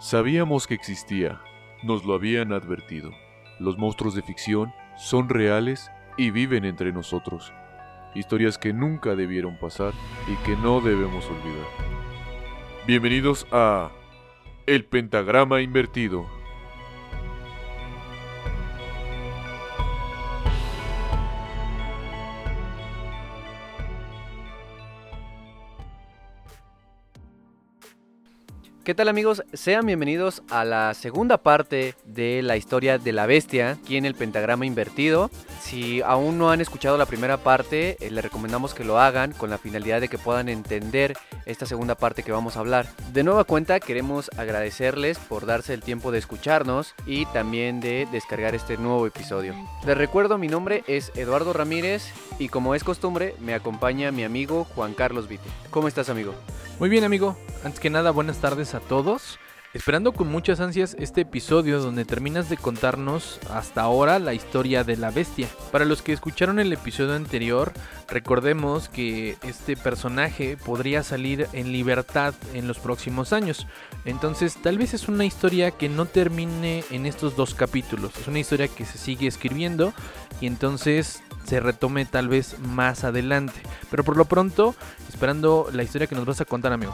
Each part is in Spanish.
Sabíamos que existía, nos lo habían advertido. Los monstruos de ficción son reales y viven entre nosotros. Historias que nunca debieron pasar y que no debemos olvidar. Bienvenidos a El Pentagrama Invertido. ¿Qué tal amigos? Sean bienvenidos a la segunda parte de la historia de la bestia, aquí en el pentagrama invertido. Si aún no han escuchado la primera parte, eh, les recomendamos que lo hagan con la finalidad de que puedan entender esta segunda parte que vamos a hablar. De nueva cuenta queremos agradecerles por darse el tiempo de escucharnos y también de descargar este nuevo episodio. Les recuerdo mi nombre es Eduardo Ramírez y como es costumbre me acompaña mi amigo Juan Carlos Vite. ¿Cómo estás amigo? Muy bien amigo, antes que nada buenas tardes a todos. Esperando con muchas ansias este episodio donde terminas de contarnos hasta ahora la historia de la bestia. Para los que escucharon el episodio anterior, recordemos que este personaje podría salir en libertad en los próximos años. Entonces tal vez es una historia que no termine en estos dos capítulos. Es una historia que se sigue escribiendo y entonces se retome tal vez más adelante. Pero por lo pronto, esperando la historia que nos vas a contar, amigo.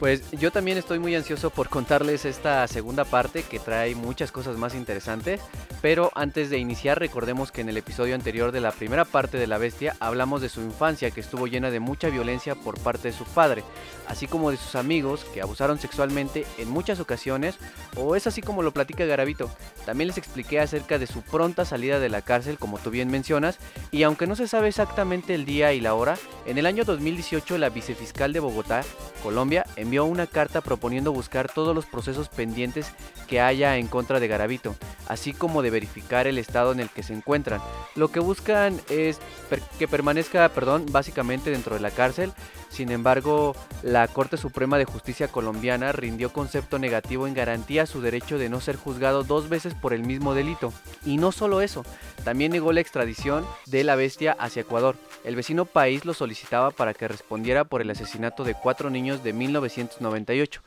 Pues yo también estoy muy ansioso por contarles esta segunda parte que trae muchas cosas más interesantes, pero antes de iniciar recordemos que en el episodio anterior de la primera parte de la bestia hablamos de su infancia que estuvo llena de mucha violencia por parte de su padre, así como de sus amigos que abusaron sexualmente en muchas ocasiones, o es así como lo platica Garavito. También les expliqué acerca de su pronta salida de la cárcel como tú bien mencionas, y aunque no se sabe exactamente el día y la hora, en el año 2018 la vicefiscal de Bogotá, Colombia, envió una carta proponiendo buscar todos los procesos pendientes que haya en contra de Garavito, así como de verificar el estado en el que se encuentran. Lo que buscan es que permanezca, perdón, básicamente dentro de la cárcel. Sin embargo, la Corte Suprema de Justicia colombiana rindió concepto negativo en garantía su derecho de no ser juzgado dos veces por el mismo delito. Y no solo eso, también negó la extradición de la bestia hacia Ecuador. El vecino país lo solicitaba para que respondiera por el asesinato de cuatro niños de 1998.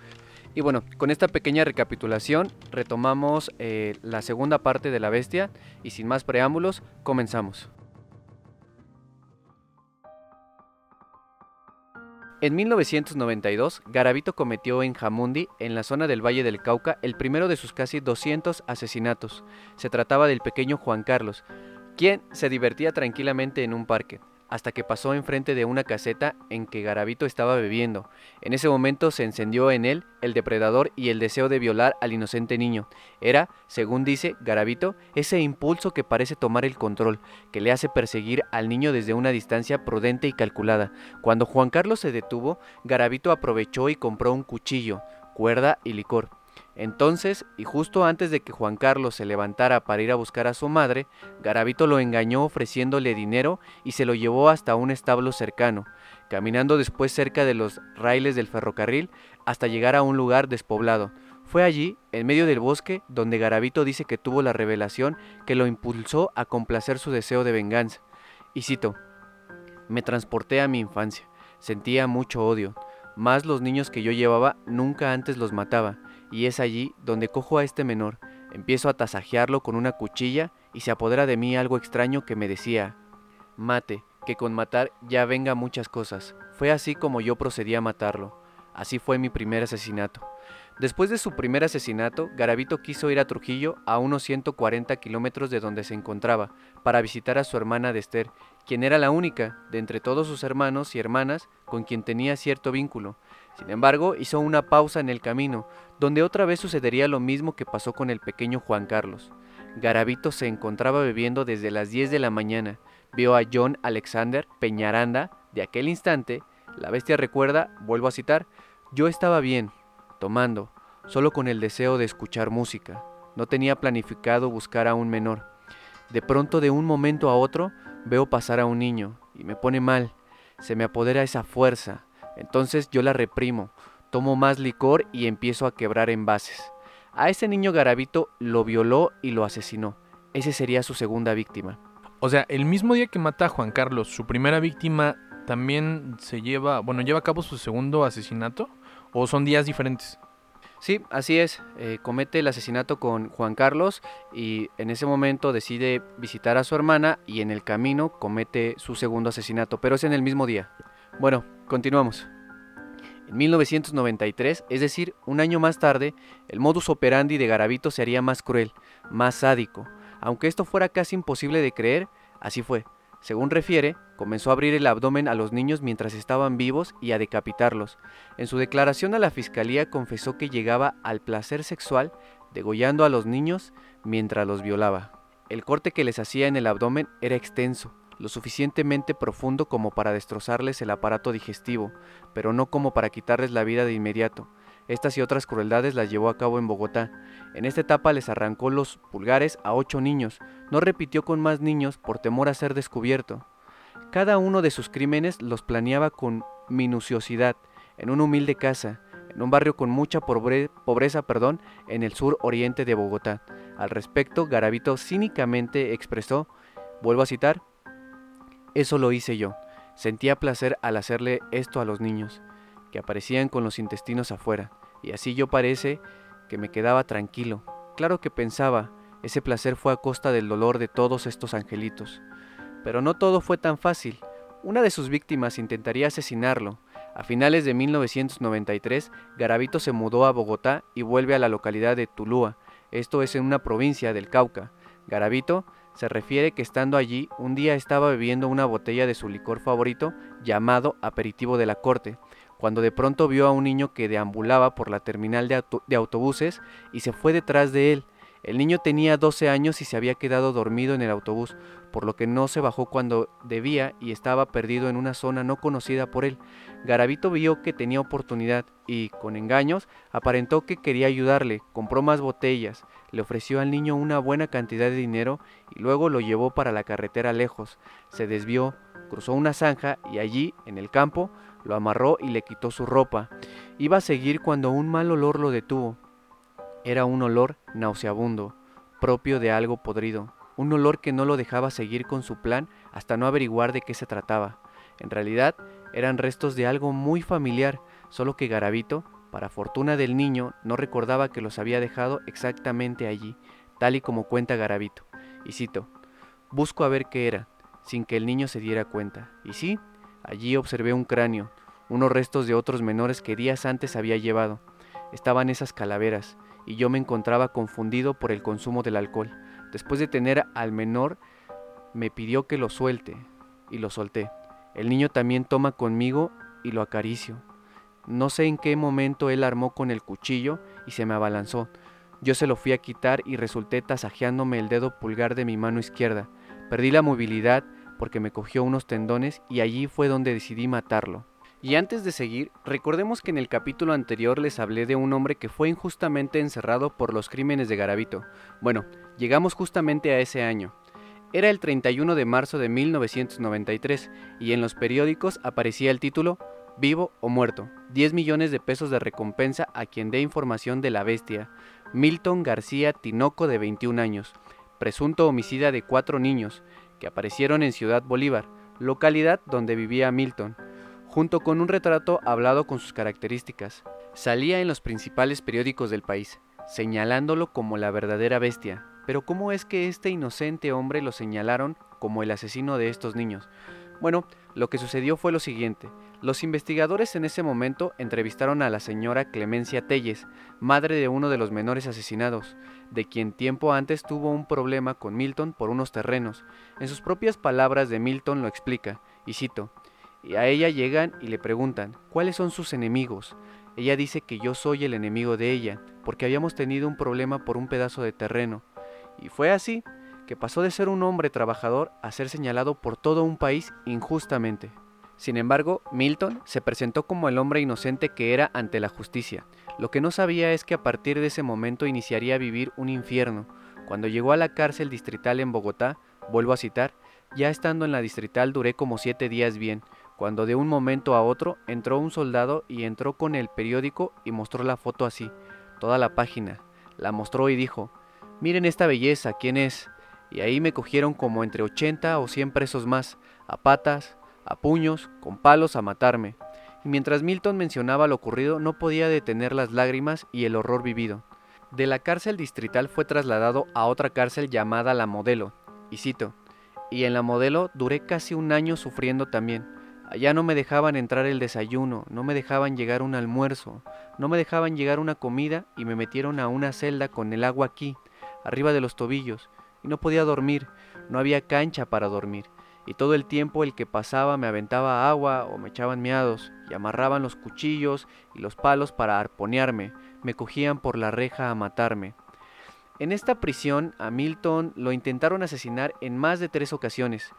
Y bueno, con esta pequeña recapitulación retomamos eh, la segunda parte de la bestia y sin más preámbulos, comenzamos. En 1992, Garavito cometió en Jamundi, en la zona del Valle del Cauca, el primero de sus casi 200 asesinatos. Se trataba del pequeño Juan Carlos, quien se divertía tranquilamente en un parque hasta que pasó enfrente de una caseta en que Garavito estaba bebiendo. En ese momento se encendió en él el depredador y el deseo de violar al inocente niño. Era, según dice Garavito, ese impulso que parece tomar el control, que le hace perseguir al niño desde una distancia prudente y calculada. Cuando Juan Carlos se detuvo, Garavito aprovechó y compró un cuchillo, cuerda y licor. Entonces, y justo antes de que Juan Carlos se levantara para ir a buscar a su madre, Garavito lo engañó ofreciéndole dinero y se lo llevó hasta un establo cercano, caminando después cerca de los raíles del ferrocarril hasta llegar a un lugar despoblado. Fue allí, en medio del bosque, donde Garavito dice que tuvo la revelación que lo impulsó a complacer su deseo de venganza. Y cito, me transporté a mi infancia, sentía mucho odio, más los niños que yo llevaba nunca antes los mataba, y es allí donde cojo a este menor, empiezo a tasajearlo con una cuchilla y se apodera de mí algo extraño que me decía, mate, que con matar ya venga muchas cosas. Fue así como yo procedí a matarlo. Así fue mi primer asesinato. Después de su primer asesinato, Garavito quiso ir a Trujillo, a unos 140 kilómetros de donde se encontraba, para visitar a su hermana Dester, quien era la única, de entre todos sus hermanos y hermanas, con quien tenía cierto vínculo. Sin embargo, hizo una pausa en el camino, donde otra vez sucedería lo mismo que pasó con el pequeño Juan Carlos. Garavito se encontraba bebiendo desde las 10 de la mañana. Vio a John Alexander Peñaranda. De aquel instante, la bestia recuerda, vuelvo a citar, yo estaba bien, tomando, solo con el deseo de escuchar música. No tenía planificado buscar a un menor. De pronto, de un momento a otro, veo pasar a un niño y me pone mal. Se me apodera esa fuerza, entonces yo la reprimo, tomo más licor y empiezo a quebrar envases. A ese niño Garavito lo violó y lo asesinó. Ese sería su segunda víctima. O sea, el mismo día que mata a Juan Carlos, su primera víctima también se lleva, bueno, lleva a cabo su segundo asesinato o son días diferentes. Sí, así es. Eh, comete el asesinato con Juan Carlos y en ese momento decide visitar a su hermana y en el camino comete su segundo asesinato, pero es en el mismo día. Bueno, continuamos. En 1993, es decir, un año más tarde, el modus operandi de Garavito se haría más cruel, más sádico. Aunque esto fuera casi imposible de creer, así fue. Según refiere, comenzó a abrir el abdomen a los niños mientras estaban vivos y a decapitarlos. En su declaración a la fiscalía confesó que llegaba al placer sexual degollando a los niños mientras los violaba. El corte que les hacía en el abdomen era extenso, lo suficientemente profundo como para destrozarles el aparato digestivo, pero no como para quitarles la vida de inmediato. Estas y otras crueldades las llevó a cabo en Bogotá. En esta etapa les arrancó los pulgares a ocho niños. No repitió con más niños por temor a ser descubierto. Cada uno de sus crímenes los planeaba con minuciosidad, en una humilde casa, en un barrio con mucha pobreza perdón, en el sur oriente de Bogotá. Al respecto, Garavito cínicamente expresó, vuelvo a citar, eso lo hice yo. Sentía placer al hacerle esto a los niños que aparecían con los intestinos afuera, y así yo parece que me quedaba tranquilo. Claro que pensaba, ese placer fue a costa del dolor de todos estos angelitos. Pero no todo fue tan fácil. Una de sus víctimas intentaría asesinarlo. A finales de 1993, Garavito se mudó a Bogotá y vuelve a la localidad de Tulúa, esto es en una provincia del Cauca. Garavito se refiere que estando allí, un día estaba bebiendo una botella de su licor favorito llamado aperitivo de la corte, cuando de pronto vio a un niño que deambulaba por la terminal de, autobuses y se fue detrás de él. El niño tenía 12 años y se había quedado dormido en el autobús, por lo que no se bajó cuando debía y estaba perdido en una zona no conocida por él. Garavito vio que tenía oportunidad y, con engaños, aparentó que quería ayudarle, compró más botellas, le ofreció al niño una buena cantidad de dinero y luego lo llevó para la carretera lejos. Se desvió, cruzó una zanja y allí, en el campo, lo amarró y le quitó su ropa. Iba a seguir cuando un mal olor lo detuvo. Era un olor nauseabundo, propio de algo podrido, un olor que no lo dejaba seguir con su plan hasta no averiguar de qué se trataba. En realidad, eran restos de algo muy familiar, solo que Garavito, para fortuna del niño, no recordaba que los había dejado exactamente allí, tal y como cuenta Garavito. Y cito, busco a ver qué era, sin que el niño se diera cuenta. Y sí, Allí observé un cráneo, unos restos de otros menores que días antes había llevado. Estaban esas calaveras, y yo me encontraba confundido por el consumo del alcohol. Después de tener al menor, me pidió que lo suelte, y lo solté. El niño también toma conmigo y lo acaricio. No sé en qué momento él armó con el cuchillo y se me abalanzó. Yo se lo fui a quitar y resulté tasajeándome el dedo pulgar de mi mano izquierda. Perdí la movilidad porque me cogió unos tendones y allí fue donde decidí matarlo. Y antes de seguir, recordemos que en el capítulo anterior les hablé de un hombre que fue injustamente encerrado por los crímenes de Garavito. Bueno, llegamos justamente a ese año. Era el 31 de marzo de 1993 y en los periódicos aparecía el título Vivo o muerto, 10 millones de pesos de recompensa a quien dé información de la bestia, Milton García Tinoco de 21 años, presunto homicida de cuatro niños, que aparecieron en Ciudad Bolívar, localidad donde vivía Milton, junto con un retrato hablado con sus características. Salía en los principales periódicos del país, señalándolo como la verdadera bestia. Pero ¿cómo es que este inocente hombre lo señalaron como el asesino de estos niños? Bueno, lo que sucedió fue lo siguiente. Los investigadores en ese momento entrevistaron a la señora Clemencia Telles, madre de uno de los menores asesinados, de quien tiempo antes tuvo un problema con Milton por unos terrenos. En sus propias palabras de Milton lo explica, y cito, y a ella llegan y le preguntan, ¿cuáles son sus enemigos? Ella dice que yo soy el enemigo de ella, porque habíamos tenido un problema por un pedazo de terreno. Y fue así que pasó de ser un hombre trabajador a ser señalado por todo un país injustamente. Sin embargo, Milton se presentó como el hombre inocente que era ante la justicia. Lo que no sabía es que a partir de ese momento iniciaría a vivir un infierno. Cuando llegó a la cárcel distrital en Bogotá, vuelvo a citar, ya estando en la distrital duré como siete días bien, cuando de un momento a otro entró un soldado y entró con el periódico y mostró la foto así, toda la página. La mostró y dijo, miren esta belleza, ¿quién es? Y ahí me cogieron como entre 80 o 100 presos más, a patas, a puños, con palos a matarme. y mientras Milton mencionaba lo ocurrido no podía detener las lágrimas y el horror vivido. De la cárcel distrital fue trasladado a otra cárcel llamada La Modelo, y cito, y en La Modelo duré casi un año sufriendo también. Allá no me dejaban entrar el desayuno, no me dejaban llegar un almuerzo, no me dejaban llegar una comida y me metieron a una celda con el agua aquí, arriba de los tobillos, y no podía dormir, no había cancha para dormir, y todo el tiempo el que pasaba me aventaba agua o me echaban miados, y amarraban los cuchillos y los palos para arponearme, me cogían por la reja a matarme. En esta prisión a Milton lo intentaron asesinar en más de tres ocasiones.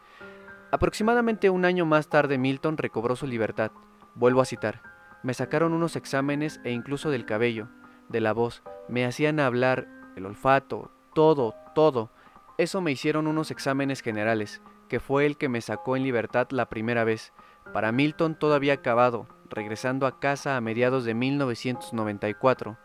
Aproximadamente un año más tarde Milton recobró su libertad. Vuelvo a citar. Me sacaron unos exámenes e incluso del cabello, de la voz, me hacían hablar, el olfato, todo, todo. Eso me hicieron unos exámenes generales, que fue el que me sacó en libertad la primera vez. Para Milton todo había acabado, regresando a casa a mediados de 1994.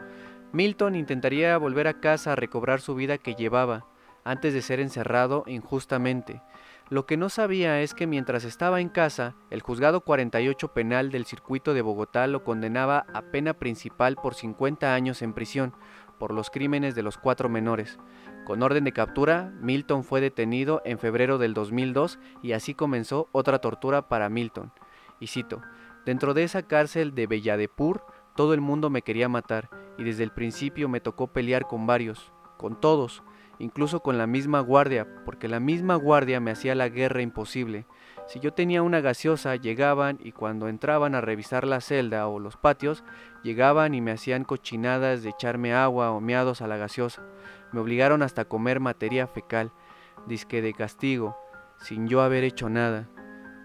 Milton intentaría volver a casa a recobrar su vida que llevaba, antes de ser encerrado injustamente. Lo que no sabía es que mientras estaba en casa, el juzgado 48 penal del circuito de Bogotá lo condenaba a pena principal por 50 años en prisión por los crímenes de los cuatro menores. Con orden de captura, Milton fue detenido en febrero del 2002 y así comenzó otra tortura para Milton. Y cito, dentro de esa cárcel de Belladepur, todo el mundo me quería matar y desde el principio me tocó pelear con varios, con todos, incluso con la misma guardia, porque la misma guardia me hacía la guerra imposible. Si yo tenía una gaseosa, llegaban y cuando entraban a revisar la celda o los patios, llegaban y me hacían cochinadas de echarme agua o meados a la gaseosa. Me obligaron hasta a comer materia fecal, disque de castigo, sin yo haber hecho nada.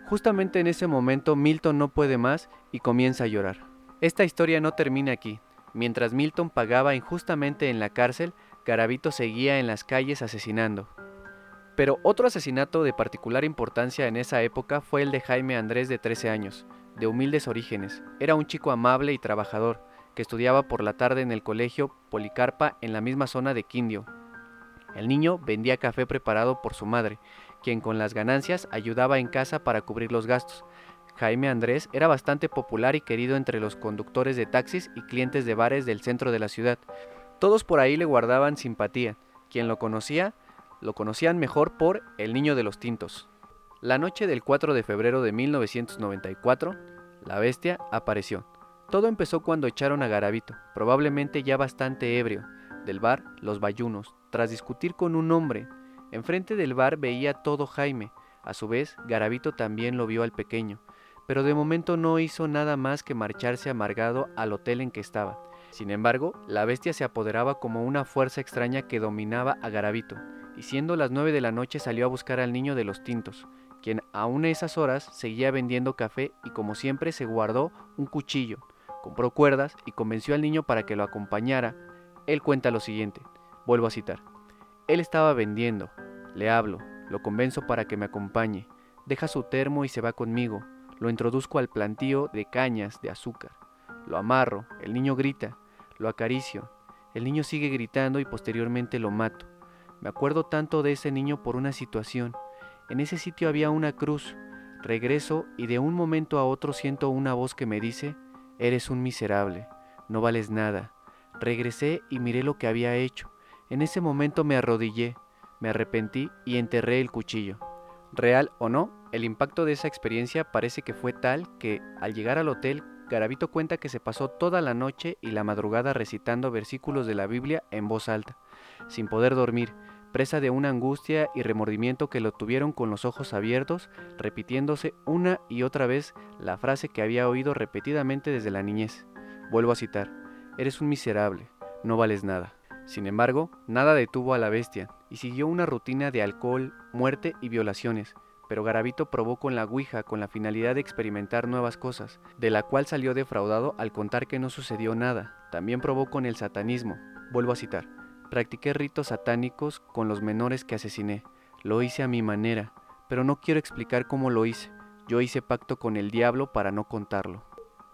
Justamente en ese momento Milton no puede más y comienza a llorar. Esta historia no termina aquí. Mientras Milton pagaba injustamente en la cárcel, Garavito seguía en las calles asesinando. Pero otro asesinato de particular importancia en esa época fue el de Jaime Andrés de 13 años, de humildes orígenes. Era un chico amable y trabajador, que estudiaba por la tarde en el colegio Policarpa en la misma zona de Quindio. El niño vendía café preparado por su madre, quien con las ganancias ayudaba en casa para cubrir los gastos. Jaime Andrés era bastante popular y querido entre los conductores de taxis y clientes de bares del centro de la ciudad. Todos por ahí le guardaban simpatía. Quien lo conocía, lo conocían mejor por el niño de los tintos. La noche del 4 de febrero de 1994, la bestia apareció. Todo empezó cuando echaron a Garabito, probablemente ya bastante ebrio, del bar Los Bayunos, tras discutir con un hombre. Enfrente del bar veía todo Jaime, a su vez Garabito también lo vio al pequeño, pero de momento no hizo nada más que marcharse amargado al hotel en que estaba. Sin embargo, la bestia se apoderaba como una fuerza extraña que dominaba a Garabito, y siendo las nueve de la noche salió a buscar al niño de los tintos, quien aún a esas horas seguía vendiendo café y como siempre se guardó un cuchillo, compró cuerdas y convenció al niño para que lo acompañara. Él cuenta lo siguiente, vuelvo a citar. Él estaba vendiendo, le hablo, lo convenzo para que me acompañe, deja su termo y se va conmigo, lo introduzco al plantío de cañas de azúcar, lo amarro, el niño grita, lo acaricio, el niño sigue gritando y posteriormente lo mato. Me acuerdo tanto de ese niño por una situación. En ese sitio había una cruz. Regreso y de un momento a otro siento una voz que me dice, Eres un miserable, no vales nada. Regresé y miré lo que había hecho. En ese momento me arrodillé, me arrepentí y enterré el cuchillo. Real o no, el impacto de esa experiencia parece que fue tal que, al llegar al hotel, Garavito cuenta que se pasó toda la noche y la madrugada recitando versículos de la Biblia en voz alta, sin poder dormir, presa de una angustia y remordimiento que lo tuvieron con los ojos abiertos, repitiéndose una y otra vez la frase que había oído repetidamente desde la niñez. Vuelvo a citar, eres un miserable, no vales nada. Sin embargo, nada detuvo a la bestia, y siguió una rutina de alcohol, muerte y violaciones, pero Garavito probó con la Ouija con la finalidad de experimentar nuevas cosas, de la cual salió defraudado al contar que no sucedió nada. También probó con el satanismo. Vuelvo a citar. Practiqué ritos satánicos con los menores que asesiné. Lo hice a mi manera, pero no quiero explicar cómo lo hice. Yo hice pacto con el diablo para no contarlo.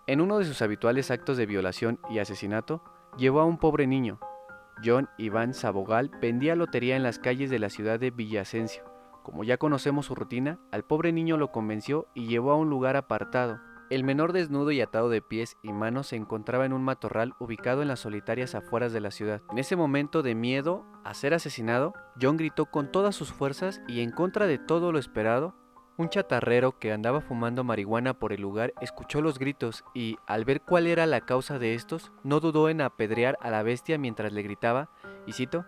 En uno de sus habituales actos de violación y asesinato, llevó a un pobre niño. John Iván Sabogal vendía lotería en las calles de la ciudad de Villasencio. Como ya conocemos su rutina, al pobre niño lo convenció y llevó a un lugar apartado. El menor desnudo y atado de pies y manos se encontraba en un matorral ubicado en las solitarias afueras de la ciudad. En ese momento de miedo a ser asesinado, John gritó con todas sus fuerzas y en contra de todo lo esperado, un chatarrero que andaba fumando marihuana por el lugar escuchó los gritos y, al ver cuál era la causa de estos, no dudó en apedrear a la bestia mientras le gritaba, y cito,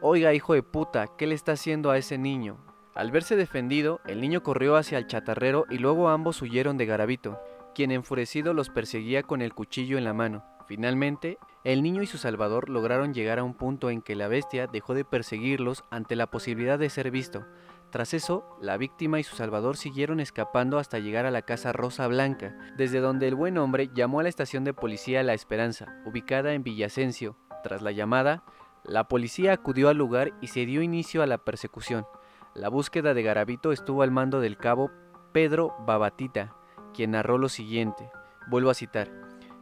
Oiga, hijo de puta, ¿qué le está haciendo a ese niño? Al verse defendido, el niño corrió hacia el chatarrero y luego ambos huyeron de Garabito quien enfurecido los perseguía con el cuchillo en la mano. Finalmente, el niño y su salvador lograron llegar a un punto en que la bestia dejó de perseguirlos ante la posibilidad de ser visto. Tras eso, la víctima y su salvador siguieron escapando hasta llegar a la casa Rosa Blanca, desde donde el buen hombre llamó a la estación de policía La Esperanza, ubicada en Villasencio. Tras la llamada, la policía acudió al lugar y se dio inicio a la persecución. La búsqueda de Garabito estuvo al mando del cabo Pedro Babatita, quien narró lo siguiente. Vuelvo a citar.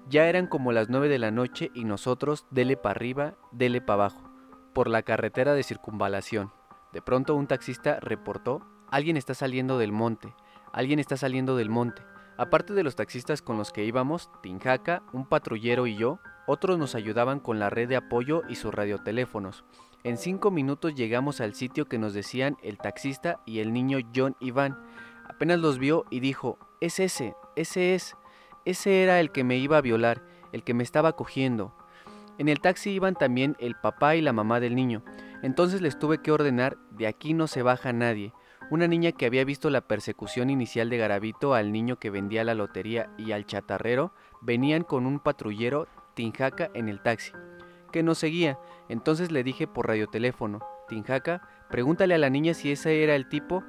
Ya eran como las nueve de la noche y nosotros, dele para arriba, dele para abajo, por la carretera de circunvalación. De pronto un taxista reportó, alguien está saliendo del monte, alguien está saliendo del monte. Aparte de los taxistas con los que íbamos, Tinjaca, un patrullero y yo, otros nos ayudaban con la red de apoyo y sus radioteléfonos. En cinco minutos llegamos al sitio que nos decían el taxista y el niño John Iván. Apenas los vio y dijo, es ese, ese es, ese era el que me iba a violar, el que me estaba cogiendo. En el taxi iban también el papá y la mamá del niño. Entonces les tuve que ordenar, de aquí no se baja nadie. Una niña que había visto la persecución inicial de Garabito al niño que vendía la lotería y al chatarrero, venían con un patrullero Tinjaca en el taxi, que nos seguía. Entonces le dije por radioteléfono, Tinjaca, pregúntale a la niña si ese era el tipo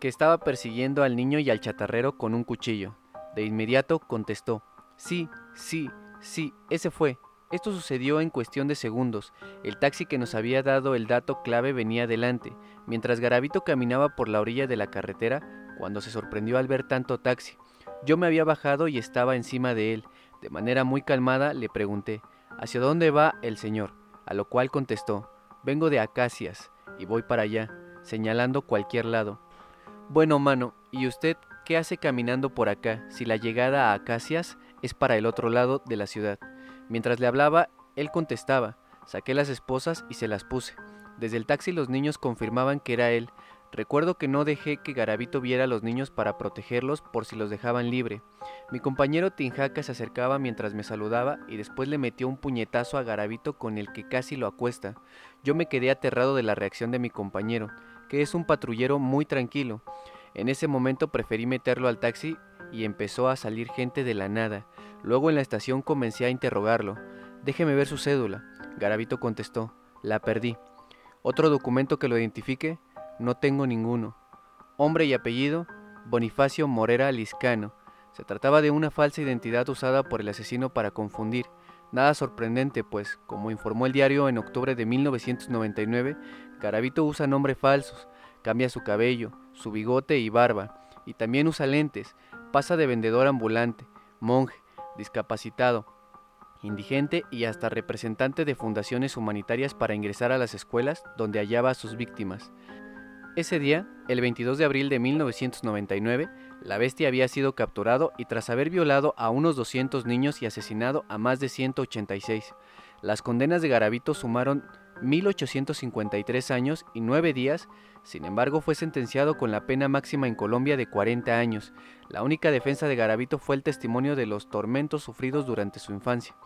que estaba persiguiendo al niño y al chatarrero con un cuchillo. De inmediato contestó, sí, sí, sí, ese fue. Esto sucedió en cuestión de segundos. El taxi que nos había dado el dato clave venía adelante, mientras Garabito caminaba por la orilla de la carretera, cuando se sorprendió al ver tanto taxi. Yo me había bajado y estaba encima de él. De manera muy calmada le pregunté, ¿hacia dónde va el señor? A lo cual contestó, vengo de Acacias y voy para allá, señalando cualquier lado. Bueno, mano, ¿y usted qué hace caminando por acá si la llegada a Acacias es para el otro lado de la ciudad? Mientras le hablaba, él contestaba, saqué las esposas y se las puse. Desde el taxi los niños confirmaban que era él. Recuerdo que no dejé que Garabito viera a los niños para protegerlos por si los dejaban libre. Mi compañero Tinjaca se acercaba mientras me saludaba y después le metió un puñetazo a Garabito con el que casi lo acuesta. Yo me quedé aterrado de la reacción de mi compañero que es un patrullero muy tranquilo. En ese momento preferí meterlo al taxi y empezó a salir gente de la nada. Luego en la estación comencé a interrogarlo. Déjeme ver su cédula. Garabito contestó. La perdí. ¿Otro documento que lo identifique? No tengo ninguno. Hombre y apellido, Bonifacio Morera Liscano. Se trataba de una falsa identidad usada por el asesino para confundir. Nada sorprendente, pues, como informó el diario en octubre de 1999, Garabito usa nombres falsos, cambia su cabello, su bigote y barba, y también usa lentes, pasa de vendedor ambulante, monje, discapacitado, indigente y hasta representante de fundaciones humanitarias para ingresar a las escuelas donde hallaba a sus víctimas. Ese día, el 22 de abril de 1999, la bestia había sido capturado y tras haber violado a unos 200 niños y asesinado a más de 186. Las condenas de Garabito sumaron 1853 años y 9 días, sin embargo fue sentenciado con la pena máxima en Colombia de 40 años. La única defensa de Garabito fue el testimonio de los tormentos sufridos durante su infancia.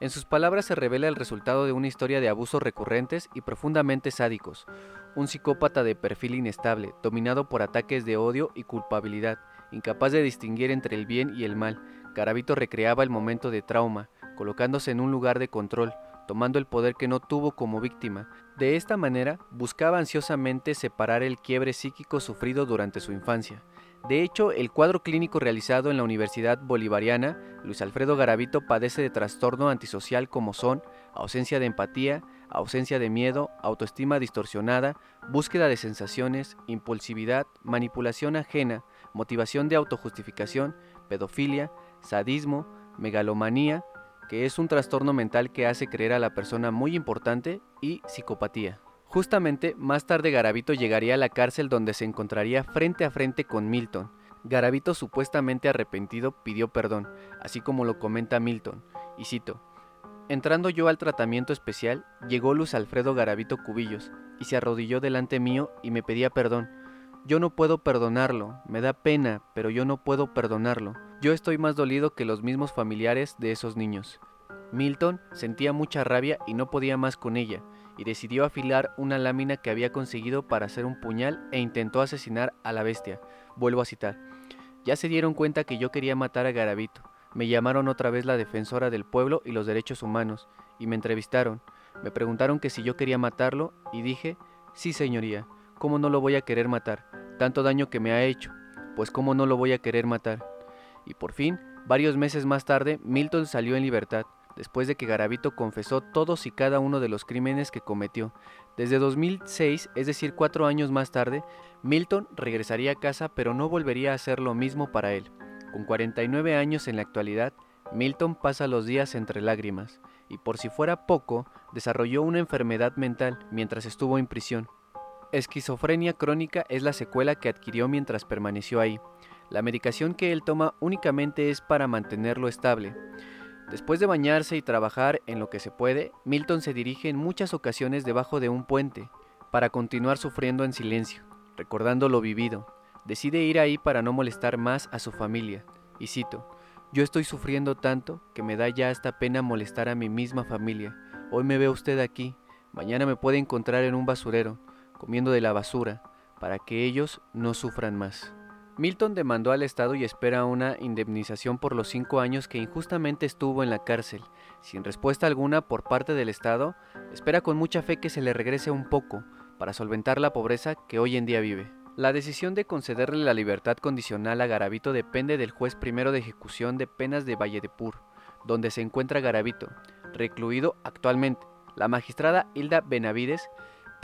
En sus palabras se revela el resultado de una historia de abusos recurrentes y profundamente sádicos, un psicópata de perfil inestable, dominado por ataques de odio y culpabilidad, incapaz de distinguir entre el bien y el mal. Garabito recreaba el momento de trauma, colocándose en un lugar de control, tomando el poder que no tuvo como víctima. De esta manera, buscaba ansiosamente separar el quiebre psíquico sufrido durante su infancia. De hecho, el cuadro clínico realizado en la Universidad Bolivariana, Luis Alfredo Garavito padece de trastorno antisocial como son ausencia de empatía, ausencia de miedo, autoestima distorsionada, búsqueda de sensaciones, impulsividad, manipulación ajena, motivación de autojustificación, pedofilia, sadismo, megalomanía, que es un trastorno mental que hace creer a la persona muy importante, y psicopatía. Justamente más tarde Garavito llegaría a la cárcel donde se encontraría frente a frente con Milton. Garavito, supuestamente arrepentido, pidió perdón, así como lo comenta Milton, y cito, Entrando yo al tratamiento especial, llegó Luz Alfredo Garavito Cubillos, y se arrodilló delante mío y me pedía perdón. Yo no puedo perdonarlo, me da pena, pero yo no puedo perdonarlo. Yo estoy más dolido que los mismos familiares de esos niños. Milton sentía mucha rabia y no podía más con ella, y decidió afilar una lámina que había conseguido para hacer un puñal e intentó asesinar a la bestia. Vuelvo a citar. Ya se dieron cuenta que yo quería matar a Garavito. Me llamaron otra vez la defensora del pueblo y los derechos humanos, y me entrevistaron. Me preguntaron que si yo quería matarlo, y dije, sí señoría, ¿cómo no lo voy a querer matar? Tanto daño que me ha hecho, pues cómo no lo voy a querer matar. Y por fin, varios meses más tarde, Milton salió en libertad después de que Garavito confesó todos y cada uno de los crímenes que cometió. Desde 2006, es decir, cuatro años más tarde, Milton regresaría a casa pero no volvería a hacer lo mismo para él. Con 49 años en la actualidad, Milton pasa los días entre lágrimas, y por si fuera poco, desarrolló una enfermedad mental mientras estuvo en prisión. Esquizofrenia crónica es la secuela que adquirió mientras permaneció ahí. La medicación que él toma únicamente es para mantenerlo estable. Después de bañarse y trabajar en lo que se puede, Milton se dirige en muchas ocasiones debajo de un puente, para continuar sufriendo en silencio, recordando lo vivido. Decide ir ahí para no molestar más a su familia. Y cito, yo estoy sufriendo tanto que me da ya esta pena molestar a mi misma familia. Hoy me ve usted aquí, mañana me puede encontrar en un basurero, comiendo de la basura, para que ellos no sufran más. Milton demandó al Estado y espera una indemnización por los cinco años que injustamente estuvo en la cárcel. Sin respuesta alguna por parte del Estado, espera con mucha fe que se le regrese un poco para solventar la pobreza que hoy en día vive. La decisión de concederle la libertad condicional a Garavito depende del juez primero de ejecución de penas de Valledepur, donde se encuentra Garavito, recluido actualmente. La magistrada Hilda Benavides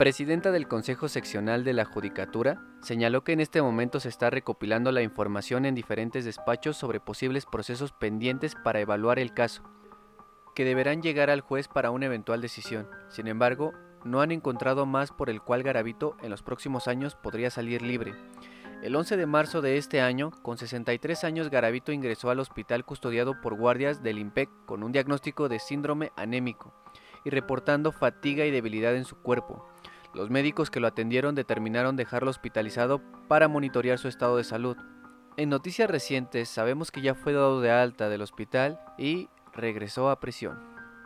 presidenta del Consejo Seccional de la Judicatura, señaló que en este momento se está recopilando la información en diferentes despachos sobre posibles procesos pendientes para evaluar el caso, que deberán llegar al juez para una eventual decisión. Sin embargo, no han encontrado más por el cual Garavito en los próximos años podría salir libre. El 11 de marzo de este año, con 63 años, Garavito ingresó al hospital custodiado por guardias del IMPEC con un diagnóstico de síndrome anémico y reportando fatiga y debilidad en su cuerpo. Los médicos que lo atendieron determinaron dejarlo hospitalizado para monitorear su estado de salud. En noticias recientes sabemos que ya fue dado de alta del hospital y regresó a prisión.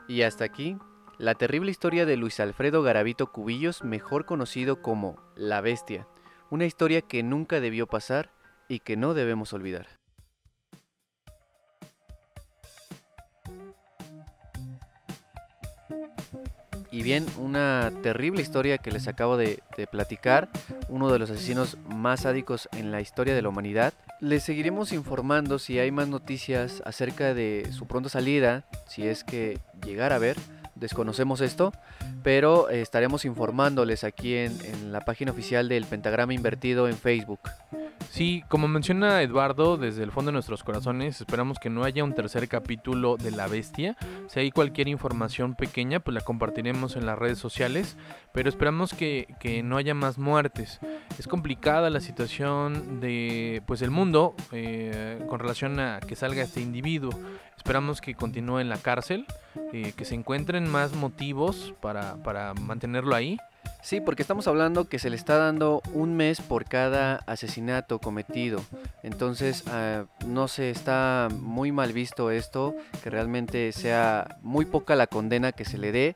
Y hasta aquí, la terrible historia de Luis Alfredo Garavito Cubillos, mejor conocido como La Bestia, una historia que nunca debió pasar y que no debemos olvidar. Bien, una terrible historia que les acabo de, platicar, uno de los asesinos más sádicos en la historia de la humanidad. Les seguiremos informando si hay más noticias acerca de su pronta salida, si es que llegara a ver, desconocemos esto, pero eh, estaremos informándoles aquí en, en la página oficial del Pentagrama Invertido en Facebook. Sí, como menciona Eduardo, desde el fondo de nuestros corazones, esperamos que no haya un tercer capítulo de La Bestia. Si hay cualquier información pequeña, pues la compartiremos en las redes sociales, pero esperamos que, no haya más muertes. Es complicada la situación de pues el mundo eh, con relación a que salga este individuo. Esperamos que continúe en la cárcel, eh, que se encuentren más motivos para, para mantenerlo ahí Sí, porque estamos hablando que se le está dando un mes por cada asesinato cometido. Entonces, ah, no se está muy mal visto esto, que realmente sea muy poca la condena que se le dé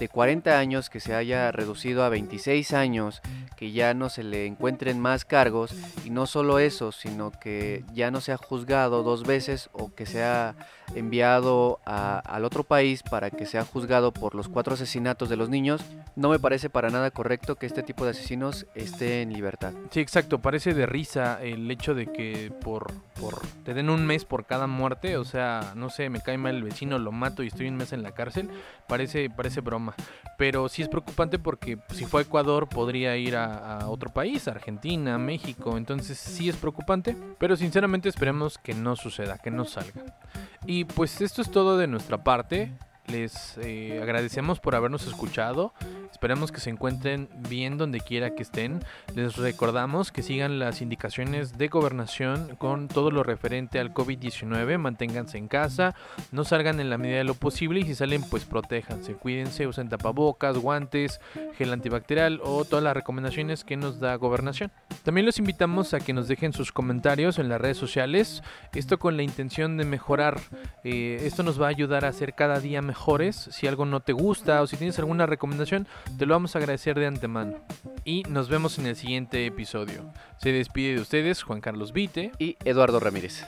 de 40 años que se haya reducido a 26 años, que ya no se le encuentren más cargos y no solo eso, sino que ya no sea juzgado dos veces o que sea enviado al otro país para que sea juzgado por los cuatro asesinatos de los niños, no me parece para nada correcto que este tipo de asesinos esté en libertad. Sí, exacto, parece de risa el hecho de que por, por te den un mes por cada muerte, o sea, no sé, me cae mal el vecino, lo mato y estoy un mes en la cárcel, parece, parece broma. Pero sí es preocupante porque si fue a Ecuador podría ir a, a otro país, Argentina, México, entonces sí es preocupante, pero sinceramente esperemos que no suceda, que no salga. Y pues esto es todo de nuestra parte. Les eh, agradecemos por habernos escuchado. Esperemos que se encuentren bien donde quiera que estén. Les recordamos que sigan las indicaciones de gobernación con todo lo referente al COVID-19. Manténganse en casa, no salgan en la medida de lo posible y si salen pues protéjanse, cuídense, usen tapabocas, guantes, gel antibacterial o todas las recomendaciones que nos da gobernación. También los invitamos a que nos dejen sus comentarios en las redes sociales, esto con la intención de mejorar. Eh, esto nos va a ayudar a ser cada día mejores. Si algo no te gusta o si tienes alguna recomendación, te lo vamos a agradecer de antemano. Y nos vemos en el siguiente episodio. Se despide de ustedes Juan Carlos Vite y Eduardo Ramírez.